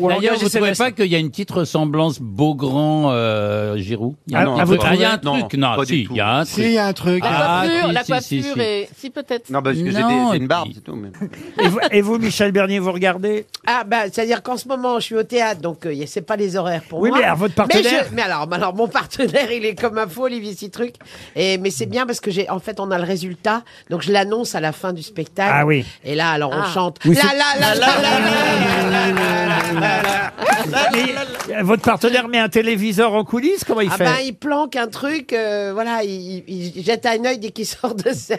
D'ailleurs, des savez SMS. pas qu'il y a une petite ressemblance Beaugrand euh, Giroud Il y a Ah, un non, peu- votre Ah, il y a un avis truc, non, pas du si, tout. il y a un Si, truc. il y a un truc. La Ah, coiffure, si, la si, si, coiffure si. et... Si, peut-être. Non, parce que j'ai des- Non, j'ai et une barbe, puis- c'est tout. mais- Et vous, et vous, Michel Bernier, vous regardez Ah bah c'est-à-dire qu'en ce moment je suis au théâtre donc euh, y c'est pas les horaires pour Oui, moi. mais alors, votre Mais, partenaire je- mais alors, mais alors mon partenaire il est comme un fou Olivier Citruc et mais c'est bien parce que j'ai en fait on a le résultat donc je l'annonce à la fin du spectacle. Ah oui. Et là alors on Ah. chante. Oui, la, c'est- la, la, la, la, la la. Mais, Votre partenaire met un téléviseur en coulisses Comment il Ah fait ben il planque un truc euh, voilà il, il- il jette un œil dès qu'il sort de scène.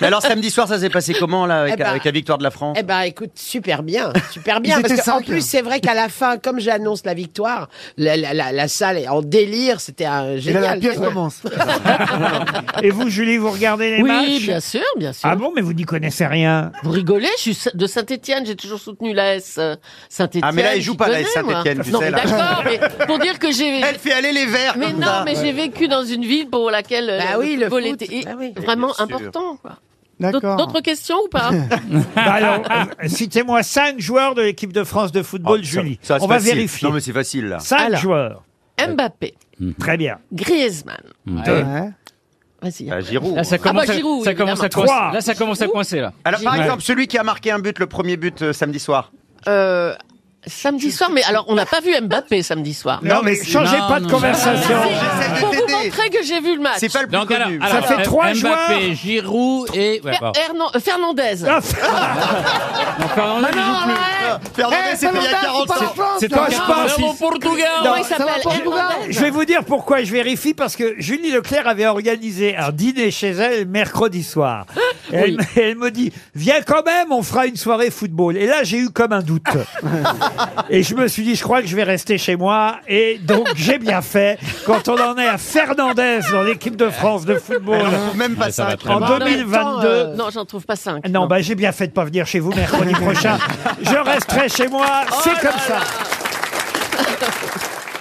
Mais alors, samedi soir, ça s'est passé comment, là, avec, Eh ben- avec la victoire de la France? Eh ben, écoute, super bien, super bien. Ils parce étaient qu'en cinq. plus, c'est vrai qu'à la fin, comme j'annonce la victoire, la, la- la- la salle est en délire. C'était un Et là, génial. la pièce commence. Et vous, Julie, vous regardez les Oui, matchs? bien sûr, bien sûr. Ah bon, mais vous n'y connaissez rien? Vous rigolez? Je suis de Saint-Étienne, j'ai toujours soutenu la S euh, Saint-Étienne. Ah, mais là, il joue pas la S Moi. tu Non, sais, mais là. d'accord, mais pour dire que j'ai... Elle fait aller les verts Mais comme non, ça. mais j'ai vécu dans une ville pour laquelle euh, Bah oui, le football foot. était Bah oui. vraiment Bien sûr. important. quoi. D'autres D'accord. d'autres questions ou pas? Bah alors, euh, citez-moi cinq joueurs de l'équipe de France de football, Oh, ça- Julie. ça, c'est On va facile. vérifier. Non, mais c'est facile, là. Cinq Alors. joueurs. Mbappé, Très bien. Griezmann. Ouais. Vas-y. Ah, Giroud. Là, ça Ah commence, bah, à- Giroud, ça commence à évidemment. Coincer. Là, ça commence à coincer, là. Alors, par exemple, celui qui a marqué un but, le premier but euh, samedi soir. Euh, samedi soir, mais alors on n'a pas vu Mbappé samedi soir. Non, mais changez non, pas de non, conversation. Pour vous montrer que j'ai vu le match. C'est pas le plus Donc alors, connu. alors, fait euh, trois Mbappé, joueurs. Giroud et... ouais, Fer- bon. Hernan- euh, Fernandez. Ah, Non, Fernandez, il joue plus. Fernandez, Eh, c'était il y a Fernandez, 40 c'est ans. Toi je pense. Comment il Ça va s'appelle pas, Portugal Hernandez. Je vais vous dire pourquoi je vérifie, parce que Julie Leclerc avait organisé un dîner chez elle mercredi soir. Et elle, Oui. elle me dit, viens quand même, on fera une soirée football. Et là, j'ai eu comme un doute. et je me suis dit, je crois que je vais rester chez moi. Et donc, j'ai bien fait. Quand on en est à Fernandez dans l'équipe de France de football Même pas Ça en mal. en même 2022. temps, euh, Non, j'en trouve pas cinq. Non, bah j'ai bien fait de pas venir chez vous mercredi prochain. Je resterai chez moi, c'est comme ça.